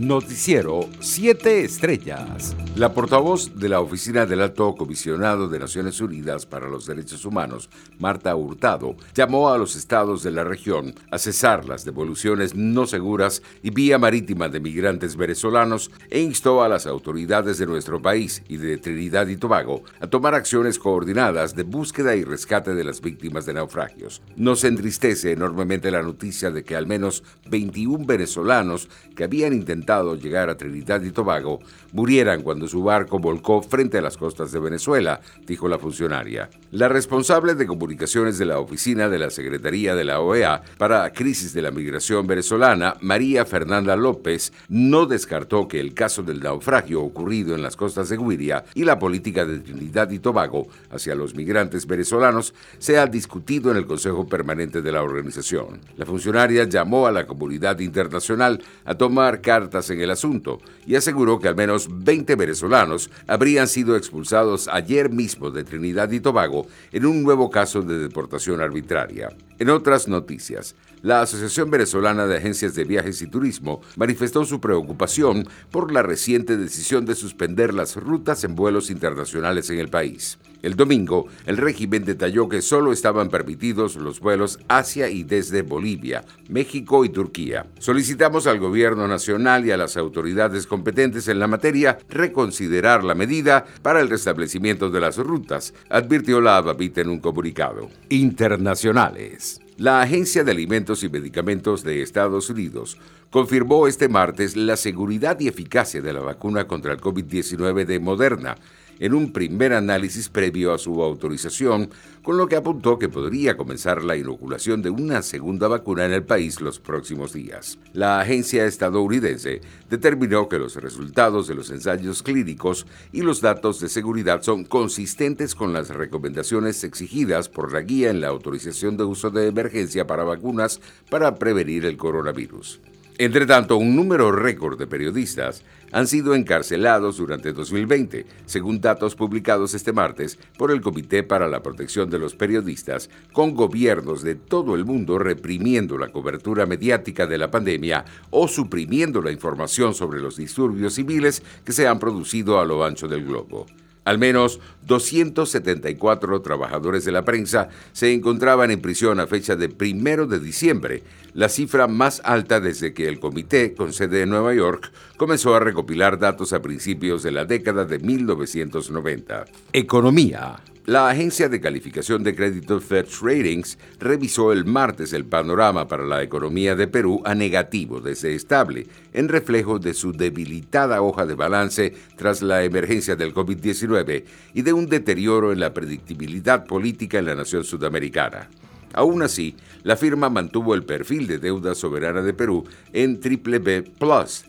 Noticiero 7 Estrellas. La portavoz de la Oficina del Alto Comisionado de Naciones Unidas para los Derechos Humanos, Marta Hurtado, llamó a los estados de la región a cesar las devoluciones no seguras y vía marítima de migrantes venezolanos e instó a las autoridades de nuestro país y de Trinidad y Tobago a tomar acciones coordinadas de búsqueda y rescate de las víctimas de naufragios. Nos entristece enormemente la noticia de que al menos 21 venezolanos que habían intentado llegar a Trinidad y Tobago murieran cuando su barco volcó frente a las costas de Venezuela, dijo la funcionaria. La responsable de comunicaciones de la oficina de la Secretaría de la OEA para crisis de la migración venezolana, María Fernanda López, no descartó que el caso del naufragio ocurrido en las costas de Guiria y la política de Trinidad y Tobago hacia los migrantes venezolanos sea discutido en el Consejo Permanente de la organización. La funcionaria llamó a la comunidad internacional a tomar cartas en el asunto y aseguró que al menos 20 venezolanos habrían sido expulsados ayer mismo de Trinidad y Tobago en un nuevo caso de deportación arbitraria. En otras noticias, la Asociación Venezolana de Agencias de Viajes y Turismo manifestó su preocupación por la reciente decisión de suspender las rutas en vuelos internacionales en el país. El domingo, el régimen detalló que solo estaban permitidos los vuelos hacia y desde Bolivia, México y Turquía. Solicitamos al gobierno nacional y a las autoridades competentes en la materia reconsiderar la medida para el restablecimiento de las rutas, advirtió la ABAPIT en un comunicado. Internacionales. La Agencia de Alimentos y Medicamentos de Estados Unidos confirmó este martes la seguridad y eficacia de la vacuna contra el COVID-19 de Moderna en un primer análisis previo a su autorización, con lo que apuntó que podría comenzar la inoculación de una segunda vacuna en el país los próximos días. La agencia estadounidense determinó que los resultados de los ensayos clínicos y los datos de seguridad son consistentes con las recomendaciones exigidas por la guía en la autorización de uso de emergencia para vacunas para prevenir el coronavirus. Entre tanto, un número récord de periodistas han sido encarcelados durante 2020, según datos publicados este martes por el Comité para la Protección de los Periodistas, con gobiernos de todo el mundo reprimiendo la cobertura mediática de la pandemia o suprimiendo la información sobre los disturbios civiles que se han producido a lo ancho del globo. Al menos 274 trabajadores de la prensa se encontraban en prisión a fecha de primero de diciembre, la cifra más alta desde que el comité, con sede en Nueva York, comenzó a recopilar datos a principios de la década de 1990. Economía. La agencia de calificación de crédito Fitch Ratings revisó el martes el panorama para la economía de Perú a negativo desde estable, en reflejo de su debilitada hoja de balance tras la emergencia del COVID-19 y de un deterioro en la predictibilidad política en la nación sudamericana. Aún así, la firma mantuvo el perfil de deuda soberana de Perú en BBB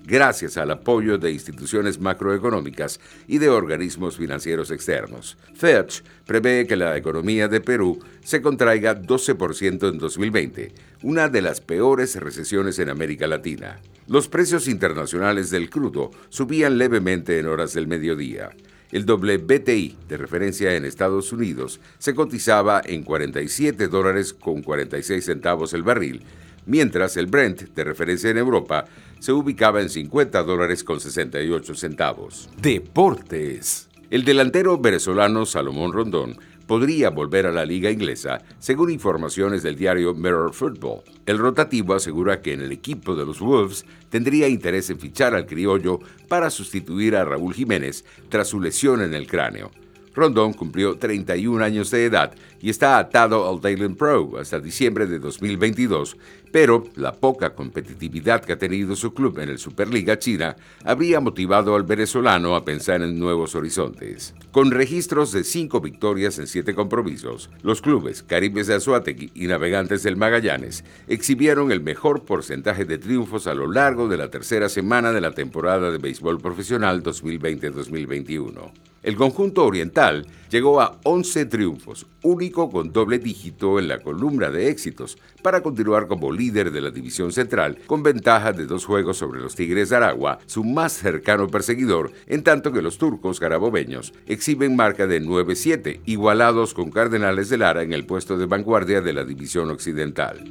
gracias al apoyo de instituciones macroeconómicas y de organismos financieros externos. Fitch prevé que la economía de Perú se contraiga 12% en 2020, una de las peores recesiones en América Latina. Los precios internacionales del crudo subían levemente en horas del mediodía. El WTI, de referencia en Estados Unidos, se cotizaba en 47 dólares con 46 centavos el barril, mientras el Brent, de referencia en Europa, se ubicaba en 50 dólares con 68 centavos. Deportes. El delantero venezolano Salomón Rondón podría volver a la liga inglesa, según informaciones del diario Mirror Football. El rotativo asegura que en el equipo de los Wolves tendría interés en fichar al criollo para sustituir a Raúl Jiménez tras su lesión en el cráneo. Rondón cumplió 31 años de edad y está atado al Dayland Pro hasta diciembre de 2022, pero la poca competitividad que ha tenido su club en el Superliga China habría motivado al venezolano a pensar en nuevos horizontes. Con registros de cinco victorias en siete compromisos, los clubes Caribes de Azuategui y Navegantes del Magallanes exhibieron el mejor porcentaje de triunfos a lo largo de la tercera semana de la temporada de béisbol profesional 2020-2021. El conjunto oriental llegó a 11 triunfos, único con doble dígito en la columna de éxitos, para continuar como líder de la división central, con ventaja de dos juegos sobre los Tigres de Aragua, su más cercano perseguidor, en tanto que los turcos garabobeños exhiben marca de 9-7, igualados con Cardenales de Lara en el puesto de vanguardia de la división occidental.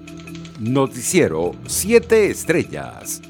Noticiero 7 Estrellas.